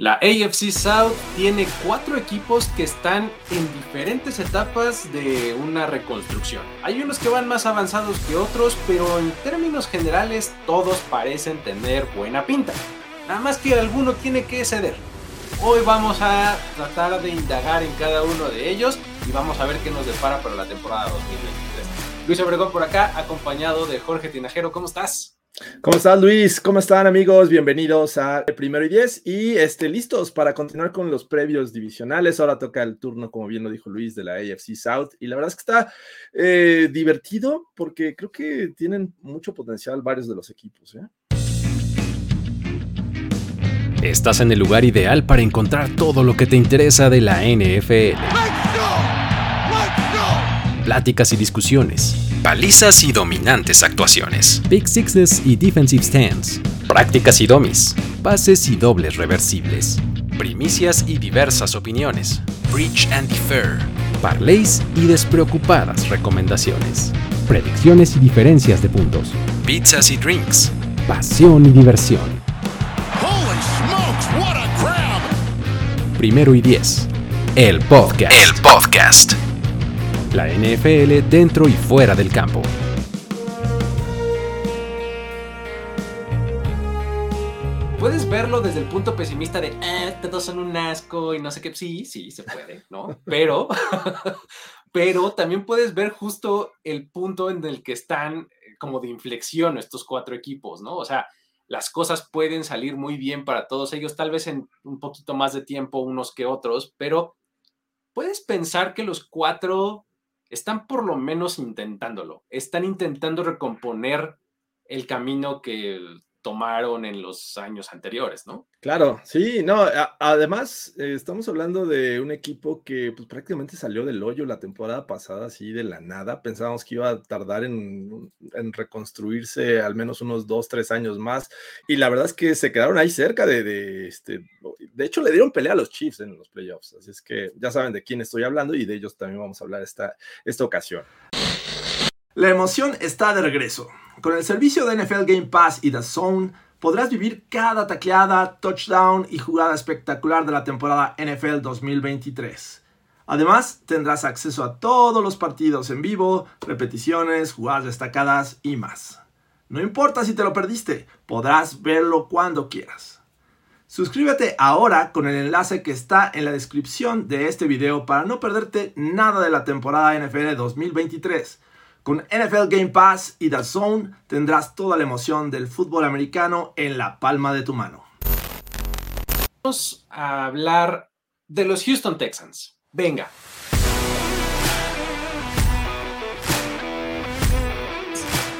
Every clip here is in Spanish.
La AFC South tiene cuatro equipos que están en diferentes etapas de una reconstrucción. Hay unos que van más avanzados que otros, pero en términos generales todos parecen tener buena pinta. Nada más que alguno tiene que ceder. Hoy vamos a tratar de indagar en cada uno de ellos y vamos a ver qué nos depara para la temporada 2023. Luis Obregón por acá, acompañado de Jorge Tinajero. ¿Cómo estás? ¿Cómo estás, Luis? ¿Cómo están, amigos? Bienvenidos a Primero y Diez y este, listos para continuar con los previos divisionales. Ahora toca el turno, como bien lo dijo Luis, de la AFC South y la verdad es que está eh, divertido porque creo que tienen mucho potencial varios de los equipos. ¿eh? Estás en el lugar ideal para encontrar todo lo que te interesa de la NFL. Pláticas y discusiones palizas y dominantes actuaciones, Big Sixes y Defensive Stands, prácticas y domis, pases y dobles reversibles, primicias y diversas opiniones, Breach and Defer, parlays y despreocupadas recomendaciones, predicciones y diferencias de puntos, pizzas y drinks, pasión y diversión. Primero y diez, el podcast. El podcast la NFL dentro y fuera del campo. Puedes verlo desde el punto pesimista de, ah, todos son un asco y no sé qué. Sí, sí, se puede, ¿no? Pero, pero también puedes ver justo el punto en el que están eh, como de inflexión estos cuatro equipos, ¿no? O sea, las cosas pueden salir muy bien para todos ellos, tal vez en un poquito más de tiempo unos que otros, pero puedes pensar que los cuatro están por lo menos intentándolo, están intentando recomponer el camino que tomaron en los años anteriores, ¿no? Claro, sí, no, además eh, estamos hablando de un equipo que pues, prácticamente salió del hoyo la temporada pasada, así de la nada, pensábamos que iba a tardar en, reconstruirse al menos unos dos, tres años más, y la verdad es que se quedaron ahí cerca de, de, este, de hecho le dieron pelea a los Chiefs en los playoffs, así es que ya saben de quién estoy hablando y de ellos también vamos a hablar esta, esta ocasión. La emoción está de regreso. Con el servicio de NFL Game Pass y The Zone, podrás vivir cada tacleada, touchdown y jugada espectacular de la temporada NFL 2023. Además, tendrás acceso a todos los partidos en vivo, repeticiones, jugadas destacadas y más. No importa si te lo perdiste, podrás verlo cuando quieras. Suscríbete ahora con el enlace que está en la descripción de este video para no perderte nada de la temporada NFL 2023 con NFL Game Pass y The Zone tendrás toda la emoción del fútbol americano en la palma de tu mano. Vamos a hablar de los Houston Texans. Venga.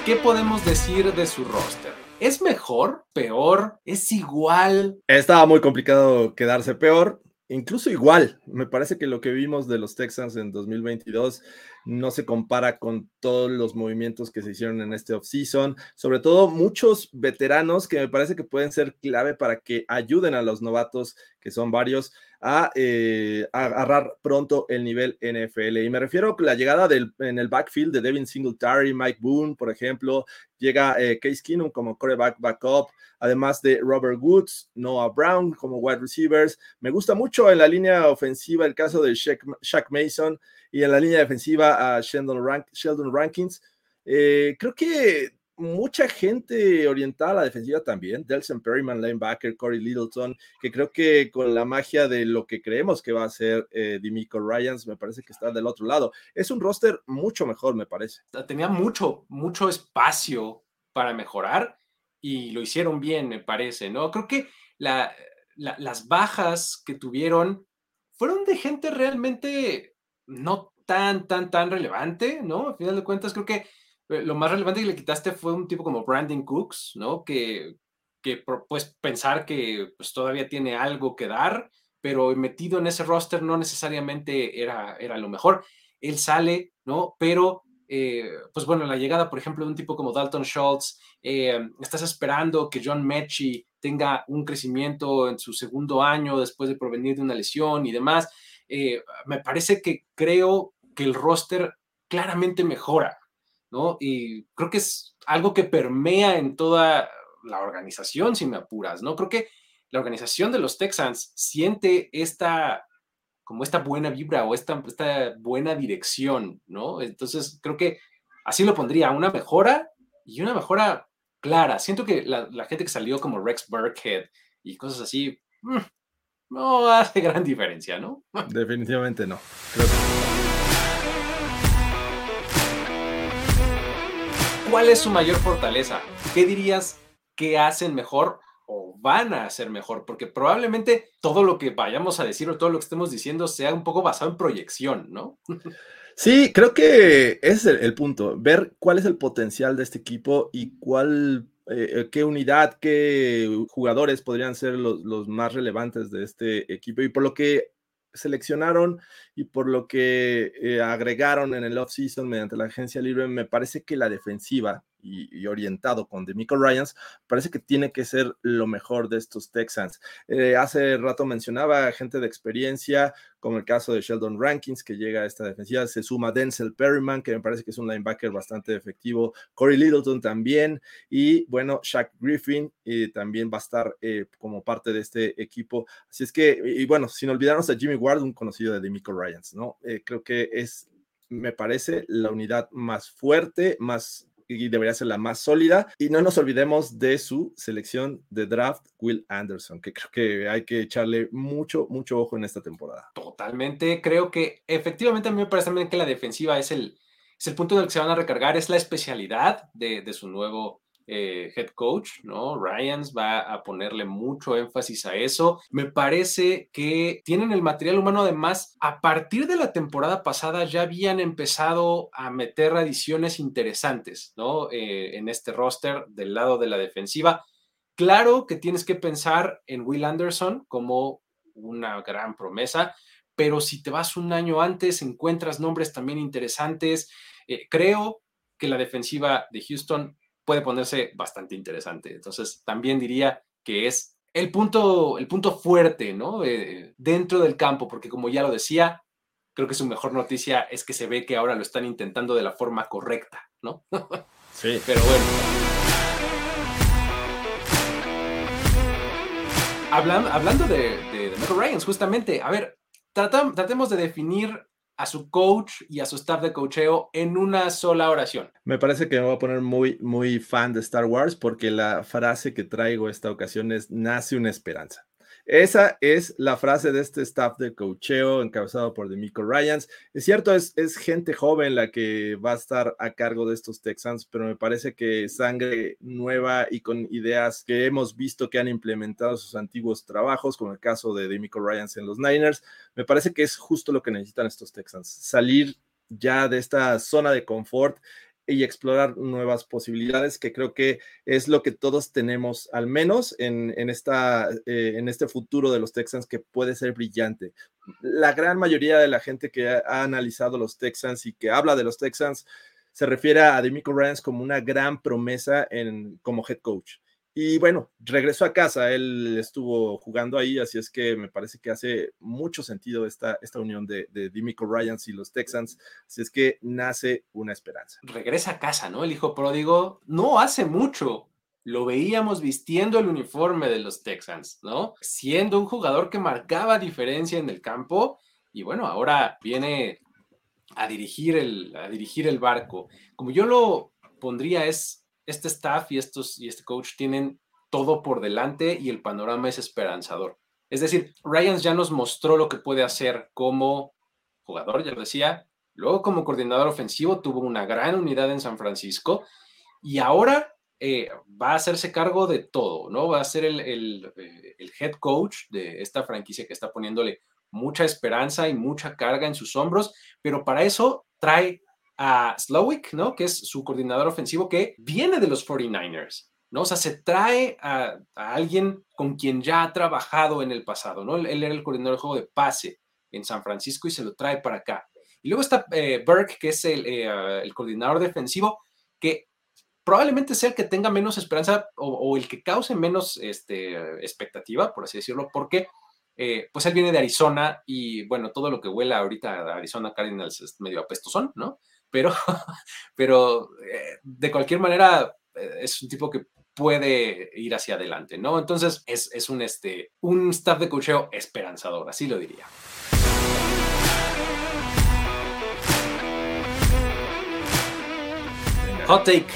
¿Qué podemos decir de su roster? ¿Es mejor? ¿Peor? ¿Es igual? Estaba muy complicado quedarse peor incluso igual, me parece que lo que vimos de los Texans en 2022 no se compara con todos los movimientos que se hicieron en este offseason, sobre todo muchos veteranos que me parece que pueden ser clave para que ayuden a los novatos, que son varios, a, eh, agarrar pronto el nivel NFL. Y me refiero a la llegada del, en el backfield de Devin Singletary, Mike Boone, por ejemplo, llega eh, Case Keenum como quarterback backup, además de Robert Woods, Noah Brown como wide receivers. Me gusta mucho en la línea ofensiva el caso de Shaq, Mason y en la línea defensiva a Sheldon, Sheldon Rankins. Eh, creo que mucha gente orientada a la defensiva también, Delson Perryman, linebacker, Corey Littleton, que creo que con la magia de lo que creemos que va a ser eh, Dimico Ryans, me parece que está del otro lado. Es un roster mucho mejor, me parece. Tenía mucho, mucho espacio para mejorar y lo hicieron bien, me parece, ¿no? Creo que las bajas que tuvieron fueron de gente realmente no tan, tan, tan relevante, ¿no? Al final de cuentas, creo que lo más relevante que le quitaste fue un tipo como Brandon Cooks, ¿no? Que, que pues pensar que pues, todavía tiene algo que dar, pero metido en ese roster no necesariamente era, era lo mejor. Él sale, ¿no? Pero, eh, pues bueno, la llegada, por ejemplo, de un tipo como Dalton Schultz, eh, estás esperando que John Mechie tenga un crecimiento en su segundo año después de provenir de una lesión y demás. me parece que creo que el roster claramente mejora, ¿no? Y creo que es algo que permea en toda la organización, si me apuras, ¿no? Creo que la organización de los Texans siente esta, como esta buena vibra o esta, esta buena dirección, ¿no? Entonces, creo que así lo pondría, una mejora y una mejora clara. Siento que la, gente que salió como Rex Burkhead y cosas así, mm, no hace gran diferencia, ¿no? Definitivamente no. ¿Cuál es su mayor fortaleza? ¿Qué dirías que hacen mejor o van a hacer mejor? Porque probablemente todo lo que vayamos a decir o todo lo que estemos diciendo sea un poco basado en proyección, ¿no? Sí, creo que ese es el, punto, ver cuál es el potencial de este equipo y cuál, eh, qué unidad, qué jugadores podrían ser los, más relevantes de este equipo. Y por lo que seleccionaron y por lo que eh, agregaron en el off-season mediante la agencia libre, me parece que la defensiva y, orientado con Demico Ryans, parece que tiene que ser lo mejor de estos Texans. Eh, hace rato mencionaba gente de experiencia, como el caso de Sheldon Rankins, que llega a esta defensiva, se suma Denzel Perryman, que me parece que es un linebacker bastante efectivo, Corey Littleton también, y bueno, Shaq Griffin y también va a estar eh, como parte de este equipo. Así es que, y, bueno, sin olvidarnos a Jimmy Ward, un conocido de Demico Ryans, ¿no? Eh, creo que es me parece la unidad más fuerte, más y debería ser la más sólida. Y no nos olvidemos de su selección de draft, Will Anderson, que creo que hay que echarle mucho, mucho ojo en esta temporada. Totalmente, creo que efectivamente a mí me parece también que la defensiva es el, es el punto en el que se van a recargar, es la especialidad de, de su nuevo eh, head coach, ¿no? Ryans va a ponerle mucho énfasis a eso. Me parece que tienen el material humano, además, a partir de la temporada pasada ya habían empezado a meter adiciones interesantes, ¿no? Eh, en este roster del lado de la defensiva. Claro que tienes que pensar en Will Anderson como una gran promesa, pero si te vas un año antes, encuentras nombres también interesantes. Eh, creo que la defensiva de Houston puede ponerse bastante interesante. Entonces, también diría que es el punto, el punto fuerte, ¿no? Eh, dentro del campo, porque como ya lo decía, creo que su mejor noticia es que se ve que ahora lo están intentando de la forma correcta, ¿no? Sí. Pero bueno. Hablando, hablando de, de, de Ryans, justamente, a ver, tratemos de definir a su coach y a su staff de coacheo en una sola oración. Me parece que me voy a poner muy, muy fan de Star Wars porque la frase que traigo esta ocasión es nace una esperanza. Esa es la frase de este staff de cocheo encabezado por Demico Ryans. Es cierto, es, gente joven la que va a estar a cargo de estos Texans, pero me parece que sangre nueva y con ideas que hemos visto que han implementado sus antiguos trabajos, como el caso de Demico Ryans en los Niners, me parece que es justo lo que necesitan estos Texans, salir ya de esta zona de confort y explorar nuevas posibilidades, que creo que es lo que todos tenemos, al menos en, esta, eh, en este futuro de los Texans, que puede ser brillante. La gran mayoría de la gente que ha, analizado los Texans y que habla de los Texans se refiere a Demico Ryans como una gran promesa en, como head coach. Y bueno, regresó a casa, él estuvo jugando ahí, así es que me parece que hace mucho sentido esta, esta unión de, de Dimico Ryans y los Texans, así es que nace una esperanza. Regresa a casa, ¿no? El hijo pródigo no hace mucho. Lo veíamos vistiendo el uniforme de los Texans, ¿no? Siendo un jugador que marcaba diferencia en el campo y bueno, ahora viene a dirigir el, a dirigir el barco. Como yo lo pondría es este staff y, estos, y este coach tienen todo por delante y el panorama es esperanzador. Es decir, Ryans ya nos mostró lo que puede hacer como jugador, ya lo decía, luego como coordinador ofensivo tuvo una gran unidad en San Francisco y ahora eh, va a hacerse cargo de todo, ¿no? Va a ser el, eh, el, head coach de esta franquicia que está poniéndole mucha esperanza y mucha carga en sus hombros, pero para eso trae a Slowick, ¿no? Que es su coordinador ofensivo que viene de los 49ers, ¿no? O sea, se trae a, alguien con quien ya ha trabajado en el pasado, ¿no? Él, era el coordinador de juego de pase en San Francisco y se lo trae para acá. Y luego está eh, Burke, que es el, eh, el, coordinador defensivo, que probablemente sea el que tenga menos esperanza o, el que cause menos este, expectativa, por así decirlo, porque eh, pues él viene de Arizona y bueno, todo lo que huela ahorita a Arizona Cardinals es medio apestosón, ¿no? Pero, pero eh, de cualquier manera eh, es un tipo que puede ir hacia adelante, ¿no? Entonces es, es un, este, un staff de cocheo esperanzador, así lo diría. Hot take.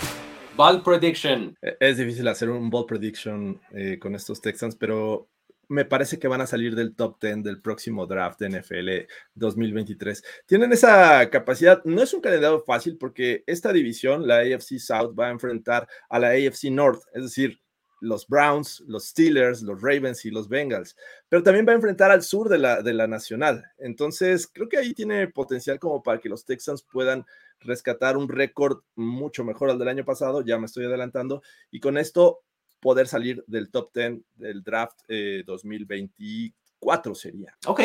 Ball prediction. E, es difícil hacer un ball prediction eh, con estos Texans, pero me parece que van a salir del top 10 del próximo draft de NFL 2023. Tienen esa capacidad, no es un candidato fácil porque esta división, la AFC South, va a enfrentar a la AFC North, es decir, los Browns, los Steelers, los Ravens y los Bengals, pero también va a enfrentar al sur de la, de la nacional. Entonces, creo que ahí tiene potencial como para que los Texans puedan rescatar un récord mucho mejor al del año pasado, ya me estoy adelantando, y con esto poder salir del top 10 del draft 2024 eh, sería. Ok,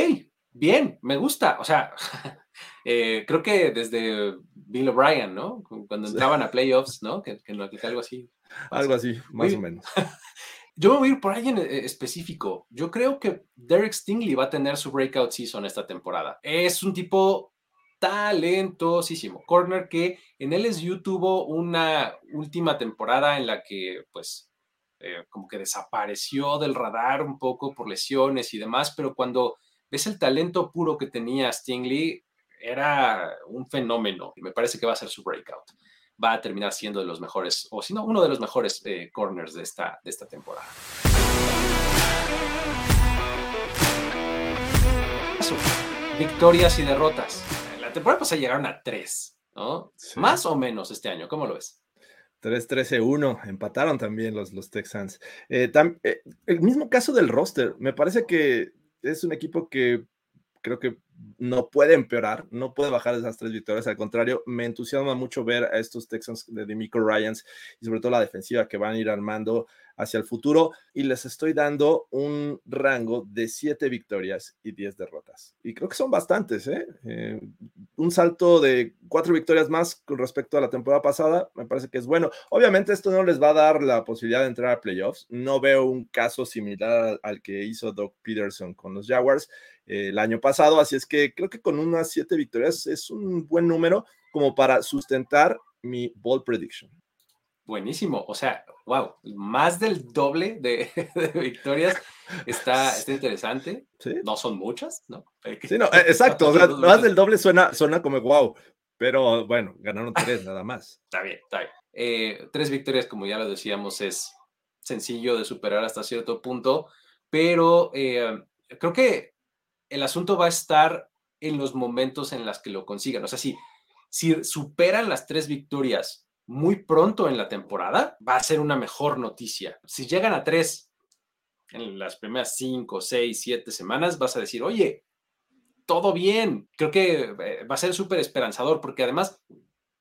bien, me gusta. O sea, eh, creo que desde Bill O'Brien, ¿no? Cuando entraban a playoffs, ¿no? Que, que, algo así. Algo así, más o menos. Yo me voy a ir por alguien eh, específico. Yo creo que Derek Stingley va a tener su breakout season esta temporada. Es un tipo talentosísimo. Corner que en LSU tuvo una última temporada en la que, pues, eh, como que desapareció del radar un poco por lesiones y demás, pero cuando ves el talento puro que tenía Stingley, era un fenómeno. Y me parece que va a ser su breakout. Va a terminar siendo de los mejores, o si no, uno de los mejores eh, corners de esta, de esta temporada. Victorias y derrotas temporada pasada llegaron a tres, ¿no? Más o menos este año, ¿cómo lo ves? 3-13-1, empataron también los, los Texans. Eh, eh, el mismo caso del roster, me parece que es un equipo que creo que no puede empeorar, no puede bajar esas tres victorias, al contrario, me entusiasma mucho ver a estos Texans de Demico Ryans y sobre todo la defensiva que van a ir armando hacia el futuro y les estoy dando un rango de 7 victorias y 10 derrotas. Y creo que son bastantes, ¿eh? ¿eh? un salto de 4 victorias más con respecto a la temporada pasada, me parece que es bueno. Obviamente esto no les va a dar la posibilidad de entrar a playoffs. No veo un caso similar al que hizo Doc Peterson con los Jaguars eh, el año pasado, así es que creo que con unas 7 victorias es un buen número como para sustentar mi ball prediction. Buenísimo, o sea, wow, más del doble de, victorias está, está interesante. No son muchas, ¿no? Sí, no, exacto, o sea, más del doble suena, suena como wow, pero bueno, ganaron tres nada más. está bien, está bien. Eh, tres victorias, como ya lo decíamos, es sencillo de superar hasta cierto punto, pero eh, creo que el asunto va a estar en los momentos en los que lo consigan. O sea, si, si superan las tres victorias muy pronto en la temporada, va a ser una mejor noticia. Si llegan a tres en las primeras cinco, seis, siete semanas, vas a decir, oye, todo bien. Creo que eh, va a ser súper esperanzador porque además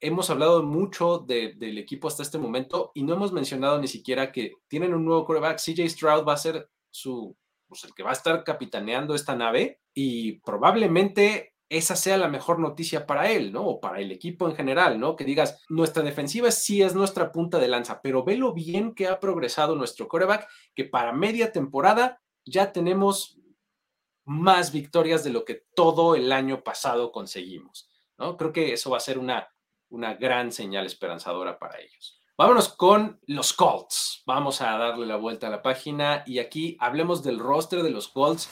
hemos hablado mucho del equipo hasta este momento y no hemos mencionado ni siquiera que tienen un nuevo quarterback. CJ Stroud va a ser su, pues el que va a estar capitaneando esta nave y probablemente esa sea la mejor noticia para él, ¿no? O para el equipo en general, ¿no? Que digas, nuestra defensiva sí es nuestra punta de lanza, pero ve lo bien que ha progresado nuestro coreback, que para media temporada ya tenemos más victorias de lo que todo el año pasado conseguimos, ¿no? Creo que eso va a ser una, una gran señal esperanzadora para ellos. Vámonos con los Colts. Vamos a darle la vuelta a la página y aquí hablemos del roster de los Colts.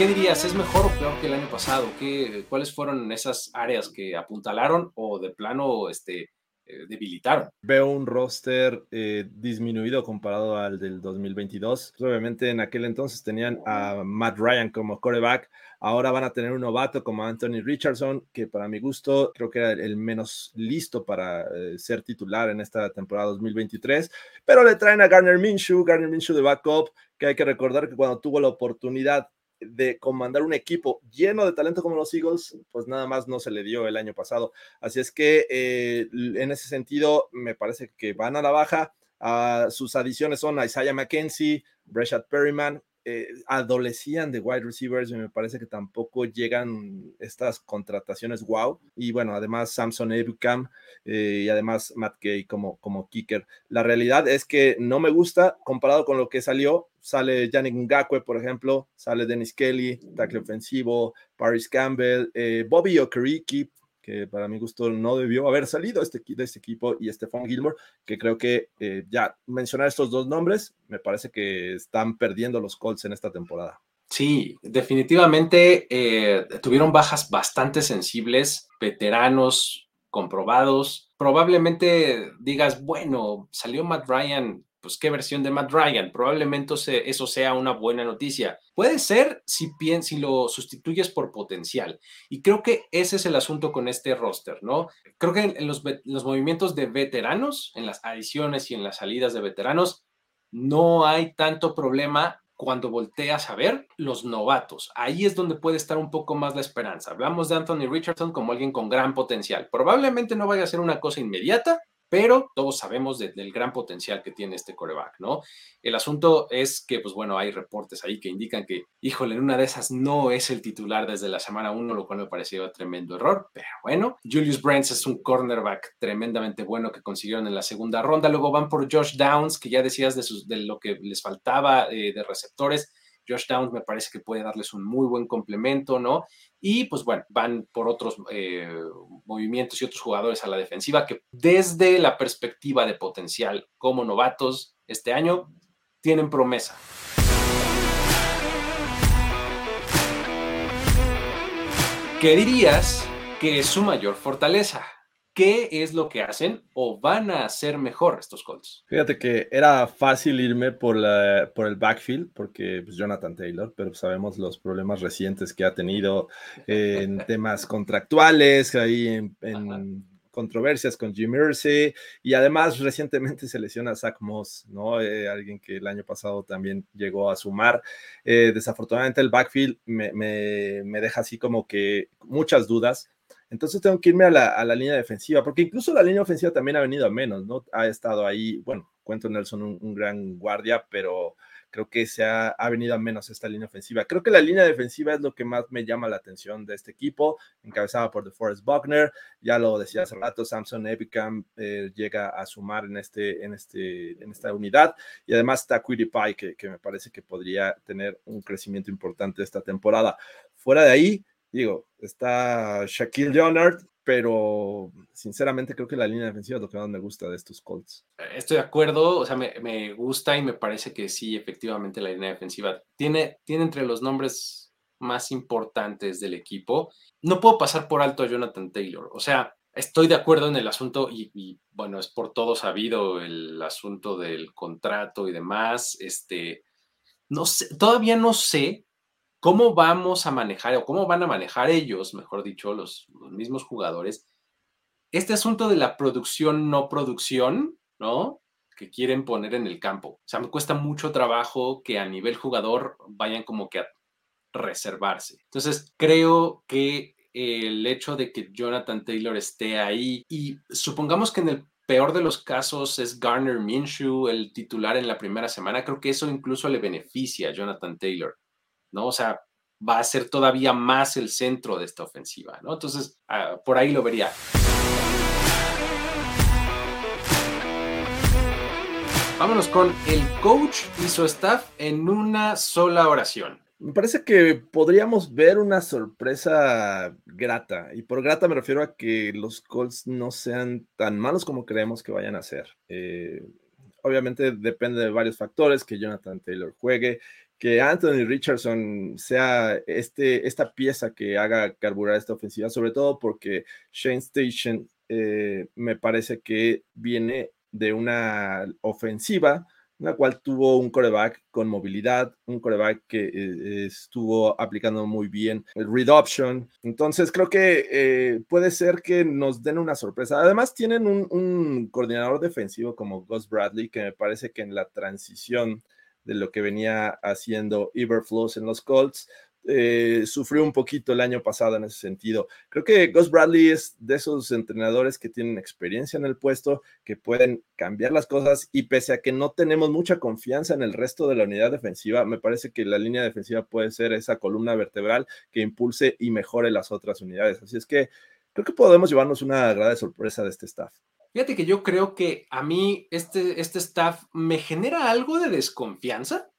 ¿Qué dirías? ¿Es mejor o peor que el año pasado? ¿Qué, ¿Cuáles fueron esas áreas que apuntalaron o de plano este, eh, debilitaron? Veo un roster eh, disminuido comparado al del 2022. Pues, obviamente en aquel entonces tenían a Matt Ryan como coreback. Ahora van a tener un novato como Anthony Richardson, que para mi gusto creo que era el menos listo para eh, ser titular en esta temporada 2023. Pero le traen a Garner Minshew, Garner Minshew de backup, que hay que recordar que cuando tuvo la oportunidad de comandar un equipo lleno de talento como los Eagles, pues nada más no se le dio el año pasado. Así es que eh, en ese sentido me parece que van a la baja. Ah, sus adiciones son Isaiah McKenzie, Breshad Perryman, eh, adolecían de wide receivers y me parece que tampoco llegan estas contrataciones wow. Y bueno, además Samson Ebukam eh, y además Matt Gay como, como kicker. La realidad es que no me gusta comparado con lo que salió. Sale Yannick Ngakwe, por ejemplo, sale Dennis Kelly, tackle ofensivo, Paris Campbell, eh, Bobby Okereke, para mi gusto no debió haber salido este, de este equipo y Stephon Gilmore, que creo que eh, ya mencionar estos dos nombres, me parece que están perdiendo los Colts en esta temporada. Sí, definitivamente eh, tuvieron bajas bastante sensibles, veteranos comprobados. Probablemente digas, bueno, salió Matt Ryan, pues qué versión de Matt Ryan. Probablemente eso sea una buena noticia. Puede ser si, si lo sustituyes por potencial. Y creo que ese es el asunto con este roster, ¿no? Creo que en los movimientos de veteranos, en las adiciones y en las salidas de veteranos, no hay tanto problema cuando volteas a ver los novatos. Ahí es donde puede estar un poco más la esperanza. Hablamos de Anthony Richardson como alguien con gran potencial. Probablemente no vaya a ser una cosa inmediata, pero todos sabemos del gran potencial que tiene este coreback, ¿no? El asunto es que, pues bueno, hay reportes ahí que indican que, híjole, en una de esas no es el titular desde la semana 1, lo cual me pareció tremendo error, pero bueno, Julius Brents es un cornerback tremendamente bueno que consiguieron en la segunda ronda, luego van por Josh Downs, que ya decías de lo que les faltaba eh, de receptores, Josh Downs me parece que puede darles un muy buen complemento, ¿no? Y pues bueno, van por otros eh, movimientos y otros jugadores a la defensiva que desde la perspectiva de potencial como novatos este año tienen promesa. ¿Qué dirías que es su mayor fortaleza? ¿Qué es lo que hacen o van a hacer mejor estos Colts? Fíjate que era fácil irme por, la, por el backfield, porque pues, Jonathan Taylor, pero sabemos los problemas recientes que ha tenido en temas contractuales, ahí en, controversias con Jim Irsay, y además recientemente se lesiona a Zach Moss, ¿no? Eh, alguien que el año pasado también llegó a sumar. Eh, desafortunadamente el backfield me, me deja así como que muchas dudas entonces tengo que irme a la, línea defensiva, porque incluso la línea ofensiva también ha venido a menos, ¿no? Ha estado ahí, bueno, cuento Nelson un, un gran guardia, pero creo que se ha, venido a menos esta línea ofensiva. Creo que la línea defensiva es lo que más me llama la atención de este equipo, encabezada por DeForest Buckner, ya lo decía hace rato, Samson Epicam eh, llega a sumar en, este, en, este, en esta unidad, y además está Pie, que, que me parece que podría tener un crecimiento importante esta temporada. Fuera de ahí, Digo, está Shaquille Leonard, pero sinceramente creo que la línea defensiva es lo que más me gusta de estos Colts. Estoy de acuerdo, o sea, me, gusta y me parece que sí, efectivamente la línea defensiva tiene, tiene entre los nombres más importantes del equipo. No puedo pasar por alto a Jonathan Taylor, o sea, estoy de acuerdo en el asunto y, y, bueno, es por todo sabido el asunto del contrato y demás. Este, no sé, todavía no sé ¿Cómo vamos a manejar o cómo van a manejar ellos, mejor dicho, los, mismos jugadores, este asunto de la producción, no producción, ¿no? Que quieren poner en el campo. O sea, me cuesta mucho trabajo que a nivel jugador vayan como que a reservarse. Entonces, creo que el hecho de que Jonathan Taylor esté ahí y supongamos que en el peor de los casos es Garner Minshew, el titular en la primera semana, creo que eso incluso le beneficia a Jonathan Taylor. ¿No? O sea, va a ser todavía más el centro de esta ofensiva, ¿no? Entonces, ah, por ahí lo vería. Vámonos con el coach y su staff en una sola oración. Me parece que podríamos ver una sorpresa grata, y por grata me refiero a que los Colts no sean tan malos como creemos que vayan a ser. Eh, obviamente depende de varios factores, que Jonathan Taylor juegue, que Anthony Richardson sea este, esta pieza que haga carburar esta ofensiva, sobre todo porque Shane Station eh, me parece que viene de una ofensiva en la cual tuvo un coreback con movilidad, un coreback que eh, estuvo aplicando muy bien el read option. Entonces creo que eh, puede ser que nos den una sorpresa. Además tienen un, un coordinador defensivo como Gus Bradley que me parece que en la transición de lo que venía haciendo Iberflows en los Colts. Eh, sufrió un poquito el año pasado en ese sentido. Creo que Gus Bradley es de esos entrenadores que tienen experiencia en el puesto, que pueden cambiar las cosas y pese a que no tenemos mucha confianza en el resto de la unidad defensiva, me parece que la línea defensiva puede ser esa columna vertebral que impulse y mejore las otras unidades. Así es que creo que podemos llevarnos una grave sorpresa de este staff. Fíjate que yo creo que a mí este, este staff me genera algo de desconfianza,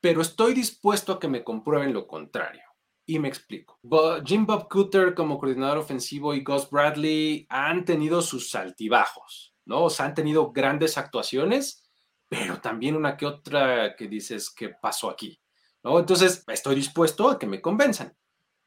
pero estoy dispuesto a que me comprueben lo contrario. Y me explico. Jim Bob Cooter como coordinador ofensivo y Gus Bradley han tenido sus altibajos, ¿no? O sea, han tenido grandes actuaciones, pero también una que otra que dices, ¿qué pasó aquí? ¿No? Entonces, estoy dispuesto a que me convenzan.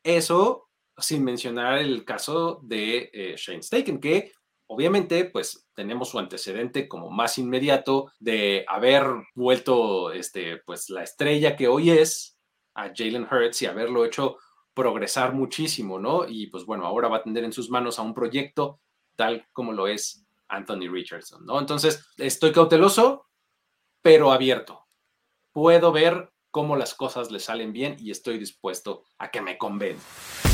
Eso sin mencionar el caso de eh, Shane Staken, que obviamente, pues tenemos su antecedente como más inmediato de haber vuelto, este, pues la estrella que hoy es, a Jalen Hurts y haberlo hecho progresar muchísimo, ¿no? Y pues bueno, ahora va a tener en sus manos a un proyecto tal como lo es Anthony Richardson, ¿no? Entonces, estoy cauteloso, pero abierto. Puedo ver cómo las cosas le salen bien y estoy dispuesto a que me convenza.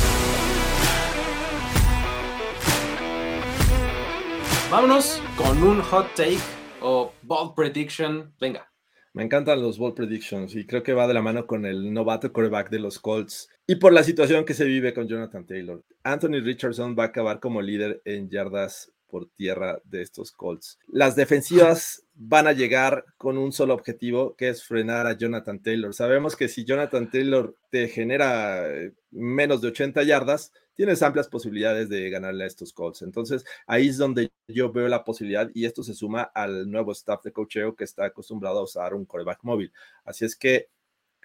Vámonos con un hot take o bold prediction. Venga. Me encantan los ball predictions y creo que va de la mano con el novato quarterback de los Colts y por la situación que se vive con Jonathan Taylor. Anthony Richardson va a acabar como líder en yardas por tierra de estos Colts. Las defensivas van a llegar con un solo objetivo, que es frenar a Jonathan Taylor. Sabemos que si Jonathan Taylor te genera eh, menos de 80 yardas, tienes amplias posibilidades de ganarle a estos Colts. Entonces, ahí es donde yo veo la posibilidad y esto se suma al nuevo staff de cocheo que está acostumbrado a usar un coreback móvil. Así es que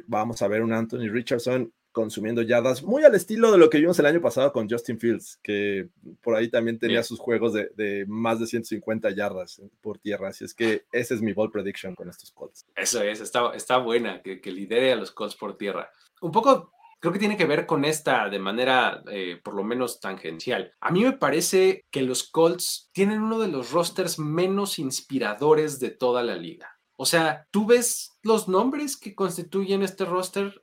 vamos a ver un Anthony Richardson consumiendo yardas, muy al estilo de lo que vimos el año pasado con Justin Fields, que por ahí también tenía sus juegos de, más de 150 yardas por tierra. Así es que ese es mi ball prediction con estos Colts. Eso es, está, está buena, que, que lidere a los Colts por tierra. Un poco creo que tiene que ver con esta de manera eh, por lo menos tangencial. A mí me parece que los Colts tienen uno de los rosters menos inspiradores de toda la liga. O sea, tú ves los nombres que constituyen este roster.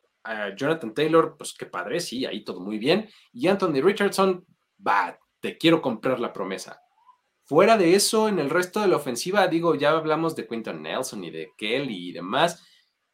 Jonathan Taylor, pues qué padre, sí, ahí todo muy bien. Y Anthony Richardson, va, te quiero comprar la promesa. Fuera de eso, en el resto de la ofensiva, digo, ya hablamos de Quinton Nelson y de Kelly y demás,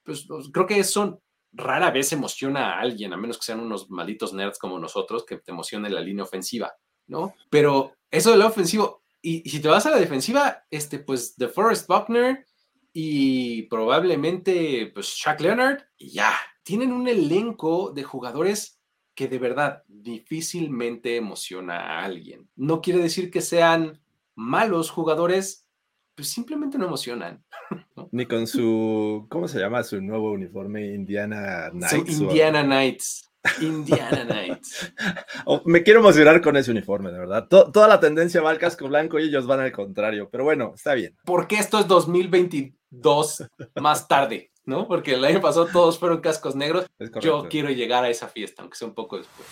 pues, pues creo que son rara vez emociona a alguien, a menos que sean unos malditos nerds como nosotros, que te emocione la línea ofensiva, ¿no? Pero eso de la ofensivo, y, si te vas a la defensiva, este, pues de Forrest Buckner y probablemente pues Shaq Leonard, y ya, tienen un elenco de jugadores que de verdad difícilmente emociona a alguien. No quiere decir que sean malos jugadores, pues simplemente no emocionan. Ni con su, ¿cómo se llama? Su nuevo uniforme, Indiana Knights. Indiana Knights. Indiana Knights. Oh, me quiero emocionar con ese uniforme, de verdad. toda la tendencia va al casco blanco y ellos van al contrario, pero bueno, está bien. Porque esto es 2022 más tarde, ¿no? Porque el año pasado todos fueron cascos negros. Yo quiero llegar a esa fiesta, aunque sea un poco después.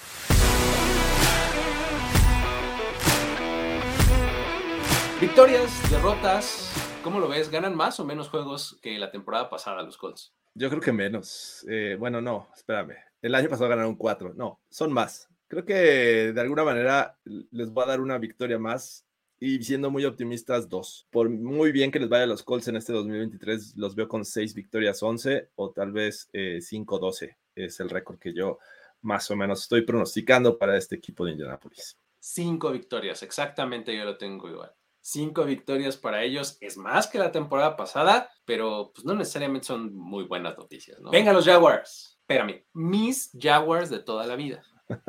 Victorias, derrotas, ¿cómo lo ves? ¿Ganan más o menos juegos que la temporada pasada los Colts? Yo creo que menos. Eh, bueno, no, espérame. El año pasado ganaron cuatro. No, son más. Creo que de alguna manera les voy a dar una victoria más y siendo muy optimistas, dos. Por muy bien que les vaya a los Colts en este 2023, los veo con seis victorias, 11 o tal vez eh, 5-12. Es el récord que yo más o menos estoy pronosticando para este equipo de Indianapolis. Cinco victorias, exactamente yo lo tengo igual cinco victorias para ellos es más que la temporada pasada, pero pues no necesariamente son muy buenas noticias, ¿no? Venga los Jaguars. Espérame, mis Jaguars de toda la vida,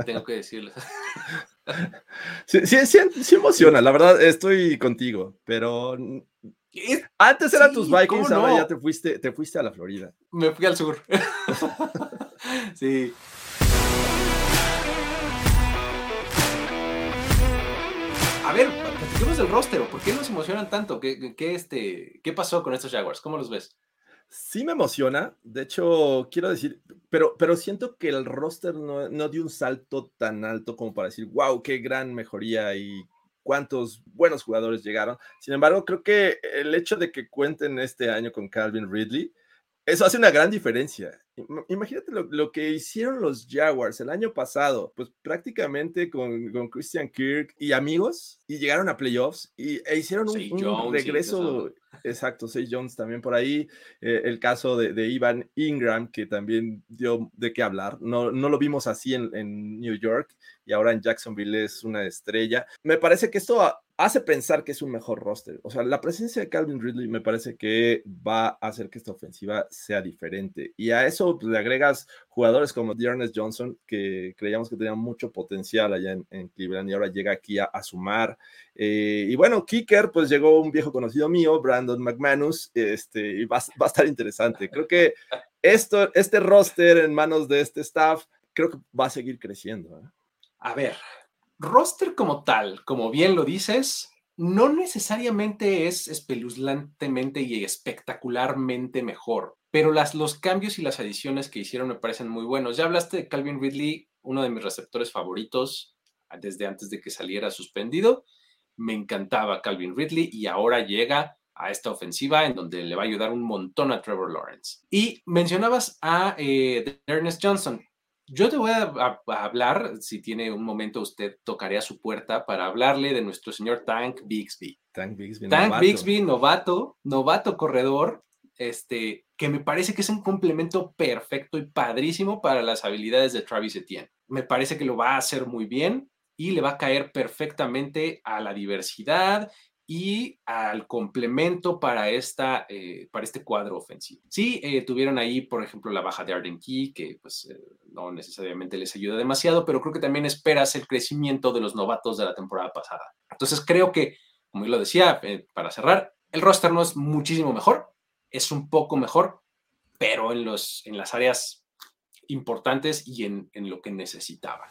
tengo que decirles. Sí, sí, emociona, la verdad estoy contigo, pero antes eran tus Vikings, ahora ya te fuiste, te fuiste a la Florida. Me fui al sur. sí. A ver, platiquemos del roster. ¿Por qué nos emocionan tanto? ¿Qué, qué, este, ¿Qué pasó con estos Jaguars? ¿Cómo los ves? Sí me emociona. De hecho, quiero decir, pero, pero siento que el roster no, no dio un salto tan alto como para decir, wow, qué gran mejoría y cuántos buenos jugadores llegaron. Sin embargo, creo que el hecho de que cuenten este año con Calvin Ridley, eso hace una gran diferencia. Imagínate lo, que hicieron los Jaguars el año pasado, pues prácticamente con, con Christian Kirk y amigos, y llegaron a playoffs y, e hicieron un, regreso. Exacto, Say Jones también por ahí. Eh, el caso de, de, Ivan Ingram, que también dio de qué hablar. No, no lo vimos así en, en, New York y ahora en Jacksonville es una estrella. Me parece que esto hace pensar que es un mejor roster. O sea, la presencia de Calvin Ridley me parece que va a hacer que esta ofensiva sea diferente. Y a eso pues, le agregas jugadores como Dearness Johnson, que creíamos que tenía mucho potencial allá en, Cleveland y ahora llega aquí a, sumar. Eh, y bueno, Kicker, pues llegó un viejo conocido mío, Brandon McManus, este, y va, va a estar interesante. Creo que esto, este roster en manos de este staff, creo que va a seguir creciendo. ¿eh? A ver, roster como tal, como bien lo dices, no necesariamente es espeluznantemente y espectacularmente mejor, pero los cambios y las adiciones que hicieron me parecen muy buenos. Ya hablaste de Calvin Ridley, uno de mis receptores favoritos desde antes de que saliera suspendido. Me encantaba Calvin Ridley y ahora llega a esta ofensiva en donde le va a ayudar un montón a Trevor Lawrence. Y mencionabas a eh, Ernest Johnson. Yo te voy a, hablar, si tiene un momento usted tocaré a su puerta para hablarle de nuestro señor Tank Bixby. Tank Bixby, Tank novato. Bixby, novato, novato corredor, este, que me parece que es un complemento perfecto y padrísimo para las habilidades de Travis Etienne. Me parece que lo va a hacer muy bien y le va a caer perfectamente a la diversidad y al complemento para, esta, eh, para este cuadro ofensivo. Sí, eh, tuvieron ahí, por ejemplo, la baja de Arden Key, que pues eh, no necesariamente les ayuda demasiado, pero creo que también esperas el crecimiento de los novatos de la temporada pasada. Entonces creo que, como yo lo decía, para cerrar, el roster no es muchísimo mejor, es un poco mejor, pero en, los, en las áreas importantes y en, en lo que necesitaban.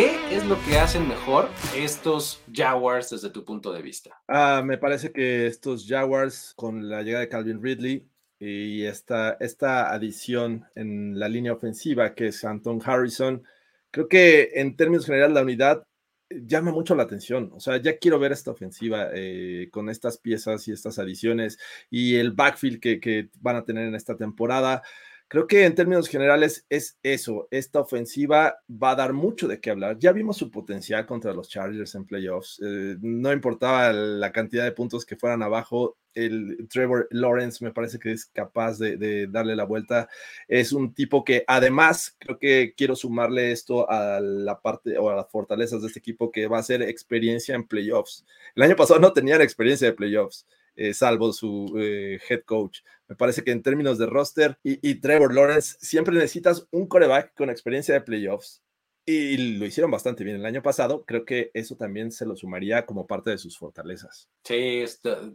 ¿Qué es lo que hacen mejor estos Jaguars desde tu punto de vista? Ah, me parece que estos Jaguars, con la llegada de Calvin Ridley y esta, esta adición en la línea ofensiva que es Anton Harrison, creo que en términos generales la unidad llama mucho la atención. O sea, ya quiero ver esta ofensiva eh, con estas piezas y estas adiciones y el backfield que van a tener en esta temporada. Creo que en términos generales es eso. Esta ofensiva va a dar mucho de qué hablar. Ya vimos su potencial contra los Chargers en playoffs. Eh, no importaba la cantidad de puntos que fueran abajo. El Trevor Lawrence me parece que es capaz de, darle la vuelta. Es un tipo que además creo que quiero sumarle esto a la parte o a las fortalezas de este equipo que va a ser experiencia en playoffs. El año pasado no tenían experiencia de playoffs. Eh, salvo su eh, head coach. Me parece que en términos de roster y, Trevor Lawrence, siempre necesitas un coreback con experiencia de playoffs. Y lo hicieron bastante bien el año pasado. Creo que eso también se lo sumaría como parte de sus fortalezas. Sí,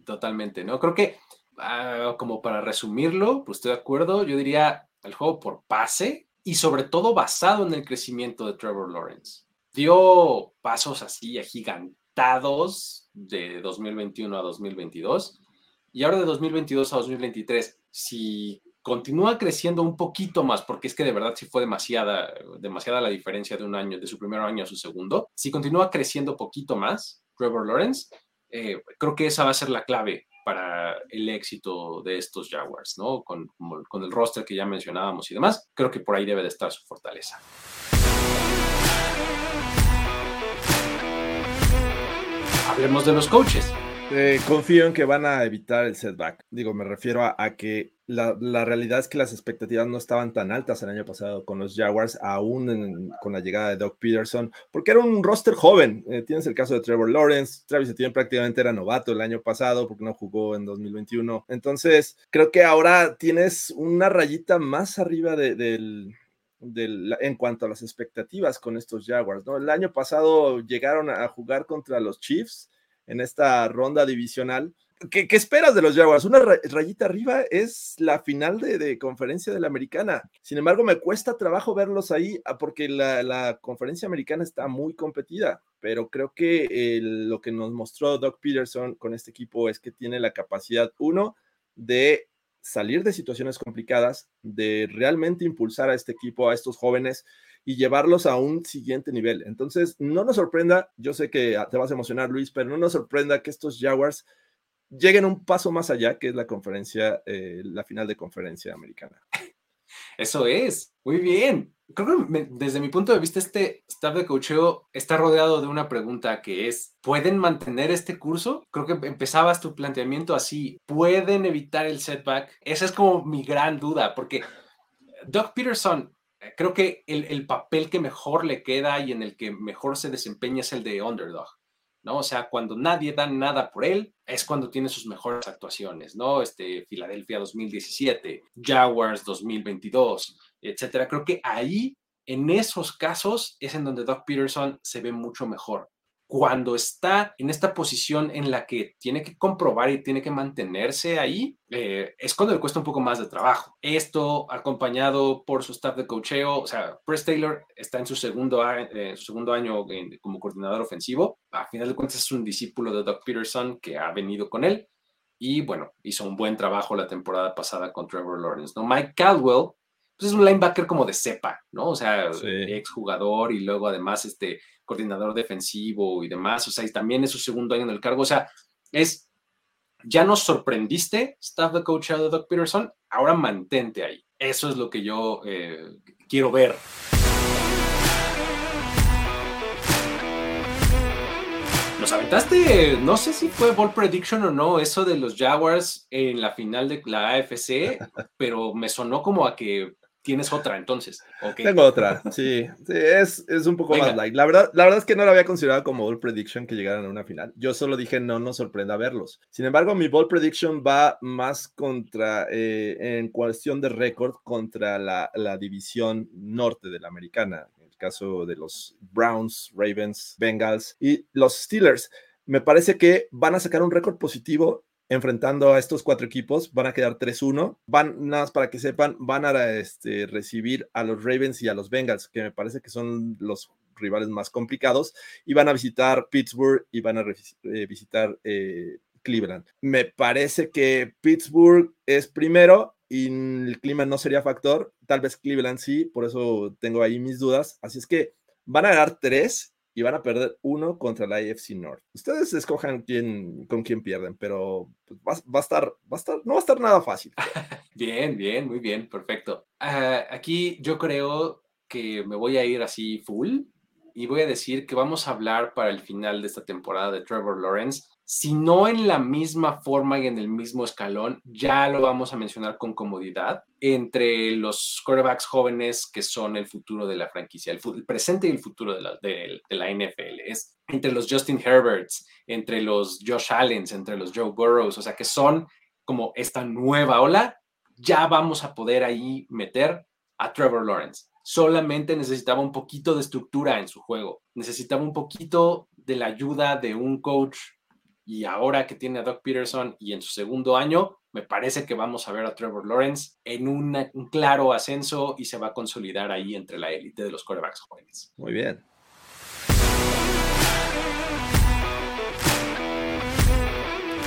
totalmente, ¿no? Creo que, ah, como para resumirlo, pues estoy de acuerdo, yo diría el juego por pase y sobre todo basado en el crecimiento de Trevor Lawrence. Dio pasos así de 2021 a 2022. Y ahora de 2022 a 2023, si continúa creciendo un poquito más, porque es que de verdad sí fue demasiada, demasiada la diferencia de un año, de su primer año a su segundo, si continúa creciendo poquito más, Trevor Lawrence, eh, creo que esa va a ser la clave para el éxito de estos Jaguars, ¿no? Con, con el roster que ya mencionábamos y demás, creo que por ahí debe de estar su fortaleza. Hablemos de los coaches. Eh, confío en que van a evitar el setback. Digo, me refiero a, que la, realidad es que las expectativas no estaban tan altas el año pasado con los Jaguars, aún con la llegada de Doug Peterson, porque era un roster joven. Eh, tienes el caso de Trevor Lawrence. Travis Etienne prácticamente era novato el año pasado porque no jugó en 2021. Entonces, creo que ahora tienes una rayita más arriba del en cuanto a las expectativas con estos Jaguars. ¿no? El año pasado llegaron a jugar contra los Chiefs en esta ronda divisional. ¿Qué, esperas de los Jaguars? Una rayita arriba es la final de, conferencia de la americana. Sin embargo, me cuesta trabajo verlos ahí ah, porque la, conferencia americana está muy competida, pero creo que lo que nos mostró Doc Peterson con este equipo es que tiene la capacidad, uno, de salir de situaciones complicadas, de realmente impulsar a este equipo, a estos jóvenes y llevarlos a un siguiente nivel. Entonces, no nos sorprenda, yo sé que te vas a emocionar, Luis, pero no nos sorprenda que estos Jaguars lleguen un paso más allá, que es la conferencia, eh, la final de conferencia americana. Eso es, muy bien. Creo que desde mi punto de vista, este staff de cocheo está rodeado de una pregunta que es, ¿pueden mantener este curso? Creo que empezabas tu planteamiento así, ¿pueden evitar el setback? Esa es como mi gran duda, porque Doug Peterson creo que el, el, papel que mejor le queda y en el que mejor se desempeña es el de underdog. ¿no? O sea, cuando nadie da nada por él, es cuando tiene sus mejores actuaciones, ¿no? Este, Filadelfia 2017, Jaguars 2022, etcétera. Creo que ahí, en esos casos, es en donde Doc Peterson se ve mucho mejor cuando está en esta posición en la que tiene que comprobar y tiene que mantenerse ahí, eh, es cuando le cuesta un poco más de trabajo. Esto acompañado por su staff de cocheo, o sea, Press Taylor está en su segundo, eh, segundo año como coordinador ofensivo. A final de cuentas es un discípulo de Doug Peterson que ha venido con él y bueno, hizo un buen trabajo la temporada pasada con Trevor Lawrence. ¿no? Mike Caldwell pues es un linebacker como de cepa, ¿no? O sea, ex jugador y luego además este coordinador defensivo y demás, o sea, y también es su segundo año en el cargo, o sea, es, ya nos sorprendiste, staff de coach de Doug Peterson, ahora mantente ahí. Eso es lo que yo eh, quiero ver. Nos aventaste, no sé si fue ball prediction o no, eso de los Jaguars en la final de la AFC, pero me sonó como a que tienes otra entonces. Tengo otra, sí, es, es, un poco más light. La verdad, la verdad es que no lo había considerado como ball prediction que llegaran a una final. Yo solo dije no nos sorprenda verlos. Sin embargo, mi ball prediction va más contra, eh, en cuestión de récord, contra la, la división norte de la americana. En el caso de los Browns, Ravens, Bengals y los Steelers. Me parece que van a sacar un récord positivo enfrentando a estos cuatro equipos. Van a quedar 3-1. Van, nada más para que sepan, van a este, recibir a los Ravens y a los Bengals, que me parece que son los rivales más complicados. Y van a visitar Pittsburgh y van a eh, visitar eh, Cleveland. Me parece que Pittsburgh es primero y el clima no sería factor. Tal vez Cleveland sí, por eso tengo ahí mis dudas. Así es que van a ganar tres y van a perder uno contra la AFC North. Ustedes escojan quién, con quién pierden, pero pues, va, a estar, va a estar, no va a estar nada fácil. bien, bien, muy bien, perfecto. Ah, aquí yo creo que me voy a ir así full y voy a decir que vamos a hablar para el final de esta temporada de Trevor Lawrence si no en la misma forma y en el mismo escalón, ya lo vamos a mencionar con comodidad, entre los quarterbacks jóvenes que son el futuro de la franquicia, el, presente y el futuro de la, de, la, NFL. Es entre los Justin Herberts, entre los Josh Allens, entre los Joe Burrows, o sea, que son como esta nueva ola, ya vamos a poder ahí meter a Trevor Lawrence. Solamente necesitaba un poquito de estructura en su juego, necesitaba un poquito de la ayuda de un coach y ahora que tiene a Doug Peterson y en su segundo año, me parece que vamos a ver a Trevor Lawrence en un claro ascenso y se va a consolidar ahí entre la élite de los quarterbacks jóvenes. Muy bien.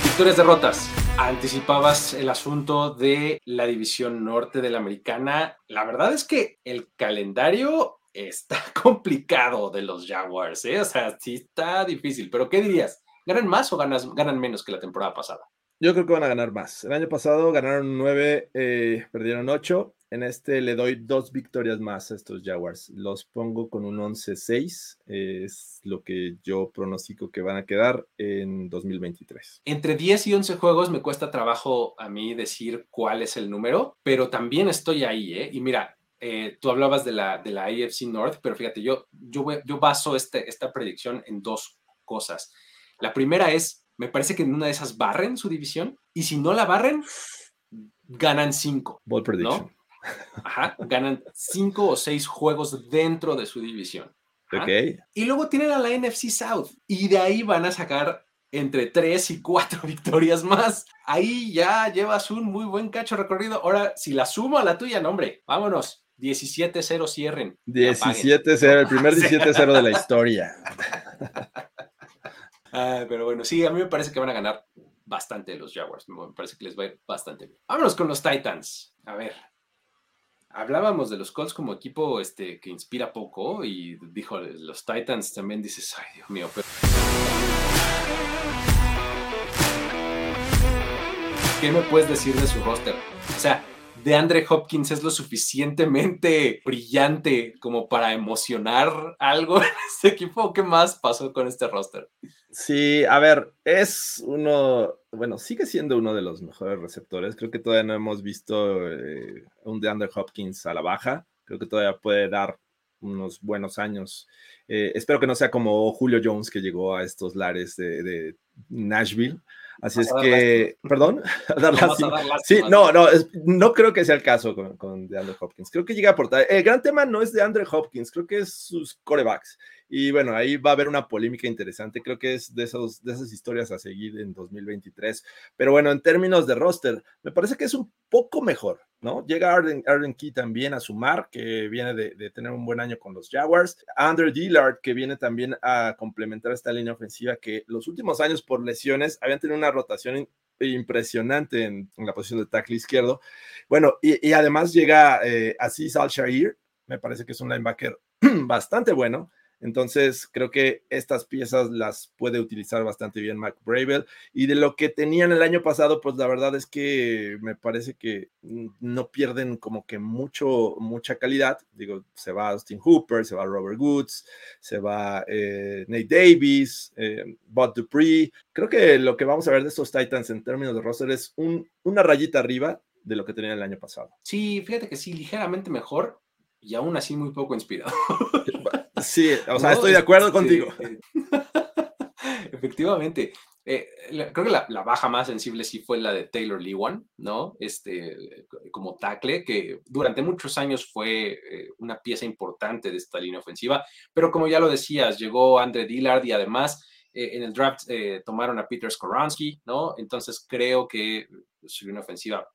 Victorias, derrotas. Anticipabas el asunto de la división norte de la americana. La verdad es que el calendario está complicado de los Jaguars, ¿eh? O sea, sí está difícil, pero ¿qué dirías? ¿Ganan más o ganan menos que la temporada pasada? Yo creo que van a ganar más. El año pasado ganaron nueve, eh, perdieron ocho. En este le doy dos victorias más a estos Jaguars. Los pongo con un 11-6. Es lo que yo pronostico que van a quedar en 2023. Entre 10 y 11 juegos me cuesta trabajo a mí decir cuál es el número, pero también estoy ahí. ¿eh? Y mira, eh, tú hablabas de la, de la AFC North, pero fíjate, yo, yo, yo baso este, esta predicción en dos cosas. La primera es, me parece que en una de esas barren su división y si no la barren, ganan cinco. Ball prediction. Ajá, ganan cinco o seis juegos dentro de su división. Ok. Y luego tienen a la NFC South y de ahí van a sacar entre tres y cuatro victorias más. Ahí ya llevas un muy buen cacho recorrido. Ahora, si la sumo a la tuya, no, hombre, vámonos. 17-0 cierren. 17-0, el primer 17-0 de la historia. Ah, pero bueno, sí, a mí me parece que van a ganar bastante los Jaguars. Me parece que les va a ir bastante bien. Vámonos con los Titans. A ver. Hablábamos de los Colts como equipo este, que inspira poco y dijo, los Titans también dices, ay Dios mío, pero... ¿Qué me puedes decir de su roster? O sea, de Andre Hopkins es lo suficientemente brillante como para emocionar algo en este equipo? ¿Qué más pasó con este roster? Sí, a ver, es uno, bueno, sigue siendo uno de los mejores receptores. Creo que todavía no hemos visto eh, un de Andre Hopkins a la baja. Creo que todavía puede dar unos buenos años. Eh, espero que no sea como Julio Jones que llegó a estos lares de Nashville Así es que, perdón, sí, no, no, no creo que sea el caso con, con DeAndre Hopkins. Creo que llega a aportar. El gran tema no es de Andre Hopkins, creo que es sus corebacks. Y bueno, ahí va a haber una polémica interesante. Creo que es de, esos, de esas historias a seguir en 2023. Pero bueno, en términos de roster, me parece que es un poco mejor, ¿no? Llega Arden, Arden Key también a sumar, que viene de, tener un buen año con los Jaguars. Andrew Dillard, que viene también a complementar esta línea ofensiva que los últimos años por lesiones habían tenido una rotación impresionante en, la posición de tackle izquierdo. Bueno, y, además llega eh, Aziz Al-Shair, me parece que es un linebacker bastante bueno. Entonces, creo que estas piezas las puede utilizar bastante bien Mac Bravel. Y de lo que tenían el año pasado, pues la verdad es que me parece que no pierden como que mucho, mucha calidad. Digo, se va Austin Hooper, se va Robert Woods, se va eh, Nate Davis, eh, Bud Dupree. Creo que lo que vamos a ver de estos Titans en términos de roster es una rayita arriba de lo que tenían el año pasado. Sí, fíjate que sí, ligeramente mejor y aún así muy poco inspirado. Sí, o sea, estoy de acuerdo contigo. Efectivamente. Eh, creo que la, baja más sensible sí fue la de Taylor Lewan, ¿no? Este, como tackle, que durante muchos años fue eh, una pieza importante de esta línea ofensiva, pero como ya lo decías, llegó Andre Dillard y además eh, en el draft tomaron a Peter Skoransky, ¿no? Entonces creo que su línea ofensiva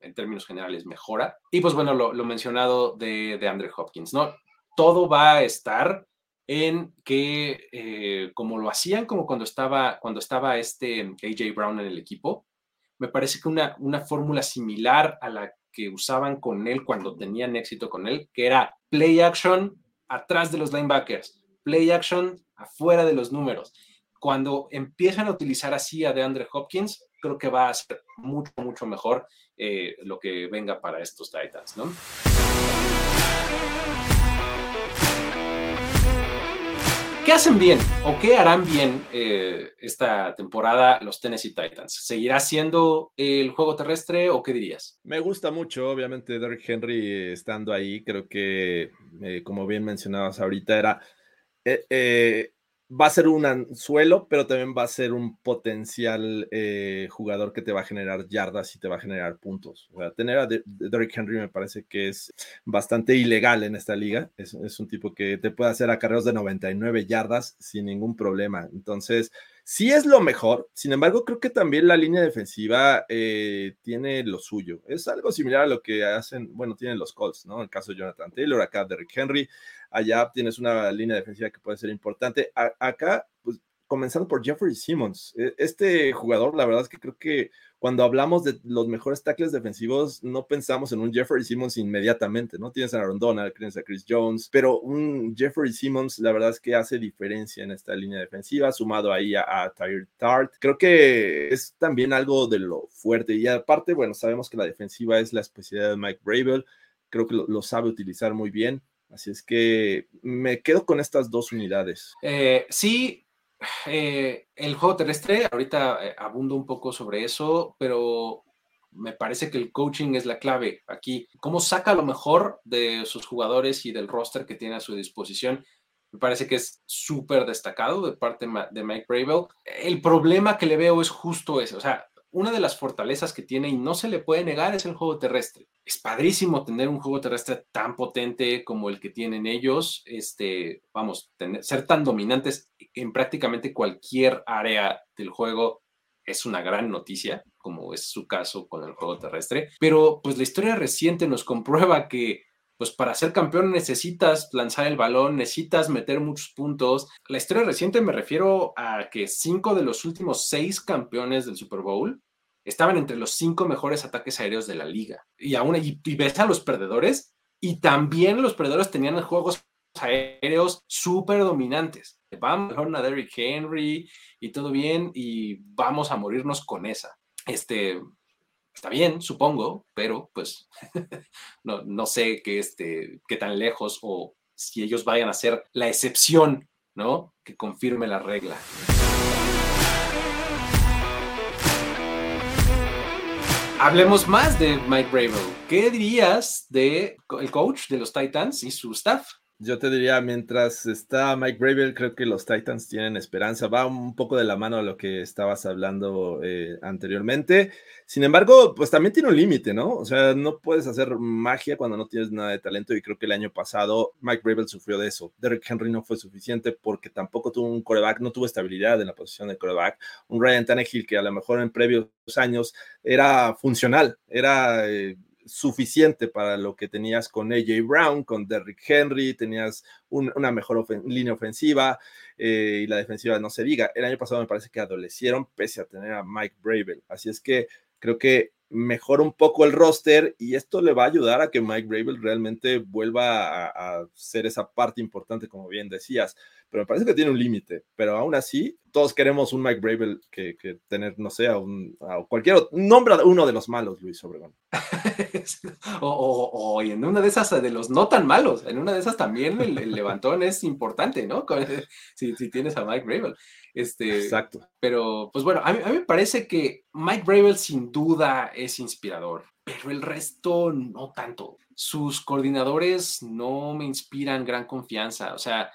en términos generales mejora. Y pues bueno, lo, mencionado de, de Andre Hopkins, ¿no? Todo va a estar en que, eh, como lo hacían como cuando estaba, cuando estaba este AJ Brown en el equipo, me parece que una, una fórmula similar a la que usaban con él cuando tenían éxito con él, que era play action atrás de los linebackers, play action afuera de los números. Cuando empiezan a utilizar así a DeAndre Hopkins, creo que va a ser mucho, mucho mejor eh, lo que venga para estos Titans, ¿no? ¿Qué hacen bien o qué harán bien eh, esta temporada los Tennessee Titans? ¿Seguirá siendo el juego terrestre o qué dirías? Me gusta mucho, obviamente, Derrick Henry estando ahí. Creo que, eh, como bien mencionabas ahorita, era eh, va a ser un anzuelo, pero también va a ser un potencial eh, jugador que te va a generar yardas y te va a generar puntos. O sea, tener a Derrick Henry me parece que es bastante ilegal en esta liga. Es, es un tipo que te puede hacer acarreos de 99 yardas sin ningún problema. Entonces, Sí es lo mejor, sin embargo, creo que también la línea defensiva eh, tiene lo suyo. Es algo similar a lo que hacen, bueno, tienen los Colts, ¿no? En el caso de Jonathan Taylor, acá Derrick Henry, allá tienes una línea defensiva que puede ser importante. acá, pues comenzando por Jeffrey Simmons, e, este jugador, la verdad es que creo que cuando hablamos de los mejores tackles defensivos, no pensamos en un Jeffrey Simmons inmediatamente, ¿no? Tienes a Aaron Donald, tienes a Chris Jones, pero un Jeffrey Simmons, la verdad es que hace diferencia en esta línea defensiva, sumado ahí a, a Tyre Tart. Creo que es también algo de lo fuerte. Y aparte, bueno, sabemos que la defensiva es la especialidad de Mike Bravel, creo que lo, sabe utilizar muy bien. Así es que me quedo con estas dos unidades. Eh, sí, eh, el juego terrestre, ahorita eh, abundo un poco sobre eso, pero me parece que el coaching es la clave aquí. ¿Cómo saca lo mejor de sus jugadores y del roster que tiene a su disposición? Me parece que es súper destacado de parte de Mike Bravel. El problema que le veo es justo ese. O sea, una de las fortalezas que tiene y no se le puede negar es el juego terrestre. Es padrísimo tener un juego terrestre tan potente como el que tienen ellos, este, vamos, ser tan dominantes en prácticamente cualquier área del juego es una gran noticia, como es su caso con el juego terrestre, pero pues la historia reciente nos comprueba que pues para ser campeón necesitas lanzar el balón, necesitas meter muchos puntos. La historia reciente me refiero a que cinco de los últimos seis campeones del Super Bowl estaban entre los cinco mejores ataques aéreos de la liga. Y aún y, ves a los perdedores y también los perdedores tenían juegos aéreos súper dominantes. Vamos a Derrick Henry y todo bien y vamos a morirnos con esa. Este, está bien, supongo, pero pues no, no sé qué, este, qué tan lejos o si ellos vayan a ser la excepción, ¿no? Que confirme la regla. Hablemos más de Mike Bravel. ¿Qué dirías de el coach de los Titans y su staff? Yo te diría, mientras está Mike Bravel, creo que los Titans tienen esperanza. Va un poco de la mano a lo que estabas hablando eh, anteriormente. Sin embargo, pues también tiene un límite, ¿no? O sea, no puedes hacer magia cuando no tienes nada de talento y creo que el año pasado Mike Bravel sufrió de eso. Derrick Henry no fue suficiente porque tampoco tuvo un coreback, no tuvo estabilidad en la posición de coreback. Un Ryan Tannehill que a lo mejor en previos años era funcional, era... Eh, suficiente para lo que tenías con AJ Brown, con Derrick Henry, tenías una mejor línea ofensiva eh, y la defensiva no se diga. El año pasado me parece que adolecieron pese a tener a Mike Bravel. Así es que creo que mejora un poco el roster y esto le va a ayudar a que Mike Bravel realmente vuelva a, a ser esa parte importante, como bien decías pero me parece que tiene un límite. Pero aún así, todos queremos un Mike Bravel que, que tener, no sé, a, un, cualquier otro. Nombra uno de los malos, Luis Obregón. o, o, en una de esas de los no tan malos, en una de esas también el, levantón es importante, ¿no? Si, si, tienes a Mike Bravel. Este, Exacto. Pero, pues bueno, a mí, a mí me parece que Mike Bravel sin duda es inspirador, pero el resto no tanto. Sus coordinadores no me inspiran gran confianza. O sea,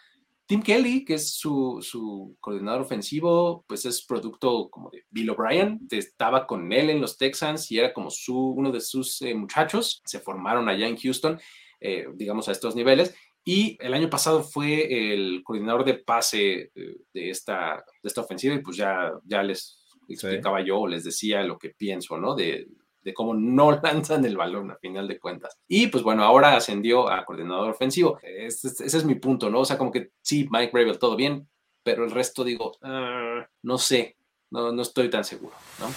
Tim Kelly, que es su, coordinador ofensivo, pues es producto como de Bill O'Brien, estaba con él en los Texans y era como su, uno de sus eh, muchachos, se formaron allá en Houston, eh, digamos a estos niveles, y el año pasado fue el coordinador de pase eh, de, esta, de esta ofensiva y pues ya, ya les explicaba yo, les decía lo que pienso, ¿no? De, de cómo no lanzan el balón a final de cuentas. Y pues bueno, ahora ascendió a coordinador ofensivo. Ese, es mi punto, ¿no? O sea, como que sí, Mike Bravel, todo bien, pero el resto digo, ah, no sé, no, no estoy tan seguro, ¿no?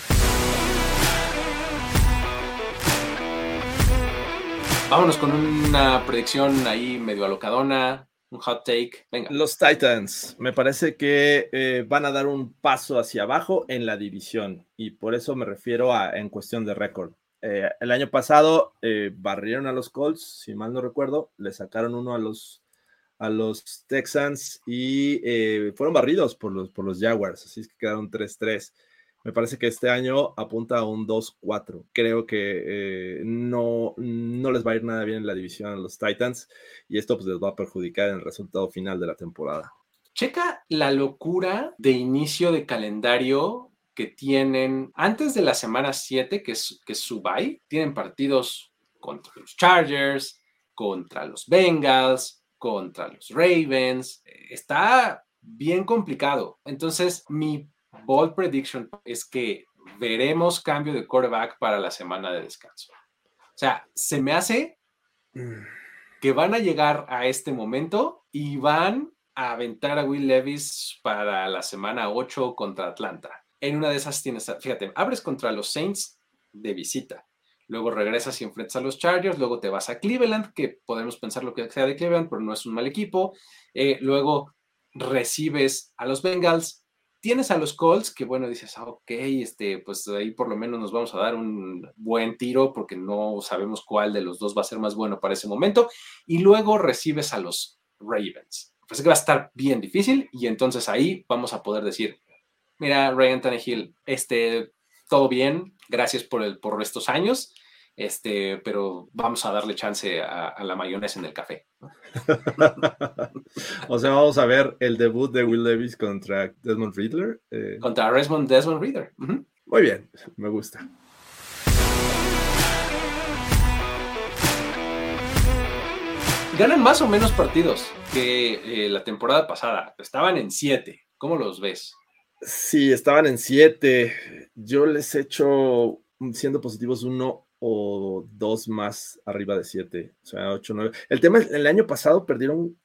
Vámonos con una predicción ahí medio alocadona un hot take. Los Titans, me parece que eh, van a dar un paso hacia abajo en la división y por eso me refiero a en cuestión de récord. Eh, el año pasado eh, barrieron a los Colts, si mal no recuerdo, le sacaron uno a los, a los Texans y fueron barridos por los, por los Jaguars, así es que quedaron 3-3. Me parece que este año apunta a un 2-4. Creo que eh, no, no les va a ir nada bien en la división a los Titans y esto pues les va a perjudicar en el resultado final de la temporada. Checa la locura de inicio de calendario que tienen antes de la semana 7, que es, que su. Tienen partidos contra los Chargers, contra los Bengals, contra los Ravens. Está bien complicado. Entonces, mi bold prediction es que veremos cambio de quarterback para la semana de descanso. O sea, se me hace que van a llegar a este momento y van a aventar a Will Levis para la semana 8 contra Atlanta. En una de esas tienes, fíjate, abres contra los Saints de visita. Luego regresas y enfrentas a los Chargers, luego te vas a Cleveland, que podemos pensar lo que sea de Cleveland, pero no es un mal equipo. Eh, luego recibes a los Bengals, tienes a los Colts que, bueno, dices, ah, ok, este, pues ahí por lo menos nos vamos a dar un buen tiro porque no sabemos cuál de los dos va a ser más bueno para ese momento. Y luego recibes a los Ravens. Pues que va a estar bien difícil y entonces ahí vamos a poder decir, mira, Ryan Tannehill, este, todo bien, gracias por, el, por estos años, este, pero vamos a darle chance a, la mayonesa en el café. o sea, vamos a ver el debut de Will Levis contra Desmond Riddler. Eh. Contra Desmond, Desmond Reader. Muy bien, me gusta. Ganan más o menos partidos que eh, la temporada pasada. Estaban en siete. ¿Cómo los ves? Sí, estaban en siete. Yo les he hecho, siendo positivos, uno o dos más arriba de siete, o sea, ocho, nueve. El tema es, el año pasado perdieron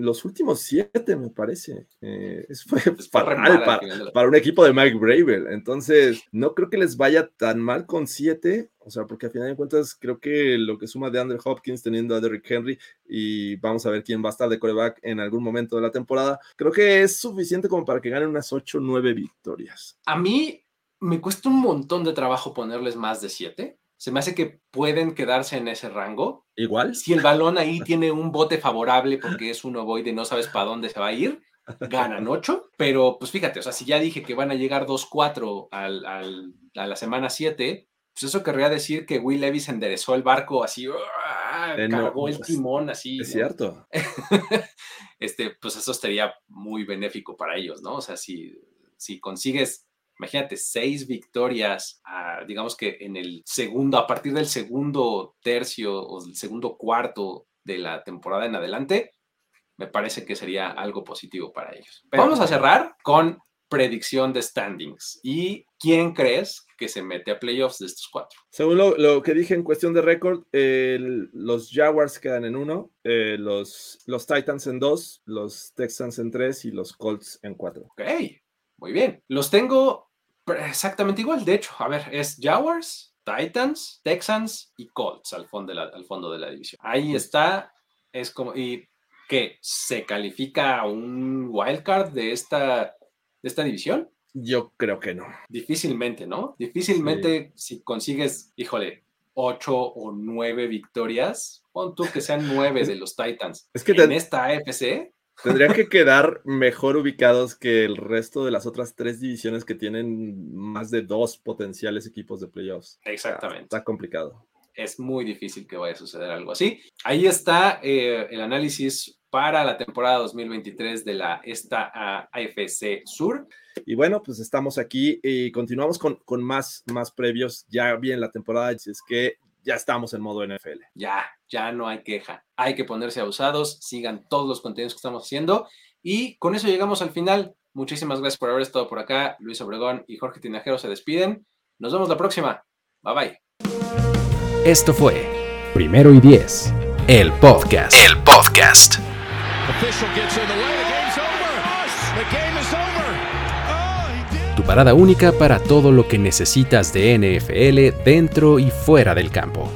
los últimos siete, me parece. Eh, eso fue fatal para, un equipo de Mike Bravel. Entonces, no creo que les vaya tan mal con siete, o sea, porque a final de cuentas creo que lo que suma de Andrew Hopkins teniendo a Derrick Henry y vamos a ver quién va a estar de coreback en algún momento de la temporada, creo que es suficiente como para que ganen unas ocho, nueve victorias. A mí me cuesta un montón de trabajo ponerles más de siete se me hace que pueden quedarse en ese rango. Igual. Si el balón ahí tiene un bote favorable porque es un ovoide y no sabes para dónde se va a ir, ganan 8. Pero pues fíjate, o sea, si ya dije que van a llegar 2-4 al, a la semana 7, pues eso querría decir que Will Levis enderezó el barco así, Eh, no, cargó el pues, timón así. Es ¿no? cierto. este, pues eso sería muy benéfico para ellos, ¿no? O sea, si, si consigues, imagínate, seis victorias, ah, digamos que en el segundo, a partir del segundo tercio o del segundo cuarto de la temporada en adelante, me parece que sería algo positivo para ellos. Pero vamos a cerrar con predicción de standings. ¿Y quién crees que se mete a playoffs de estos cuatro? Según lo, lo que dije en cuestión de récord, los Jaguars quedan en uno, eh, los, los Titans en dos, los Texans en tres y los Colts en cuatro. Ok, muy bien. Los tengo exactamente igual. De hecho, a ver, es Jaguars, Titans, Texans y Colts al fondo de la, al fondo de la división. Ahí está. Es como, y que se califica un wildcard de esta, de esta división. Yo creo que no. Difícilmente, ¿no? Difícilmente si consigues, híjole, ocho o nueve victorias, pon tú que sean nueve de los Titans. Es que en te- esta AFC, Tendrían que quedar mejor ubicados que el resto de las otras tres divisiones que tienen más de dos potenciales equipos de playoffs. exactamente. Está complicado. es muy difícil que vaya a suceder algo así. Ahí está eh, el análisis para la temporada 2023 de la esta AFC Sur. Y bueno, pues estamos aquí y continuamos con, con más, más previos. Ya bien la temporada, es que ya estamos en modo NFL. Ya, ya no hay queja. Hay que ponerse abusados, sigan todos los contenidos que estamos haciendo. Y con eso llegamos al final. Muchísimas gracias por haber estado por acá. Luis Obregón y Jorge Tinajero se despiden. Nos vemos la próxima. Bye bye. Esto fue Primero y Diez, el podcast. El podcast. Oh. Tu parada única para todo lo que necesitas de NFL dentro y fuera del campo.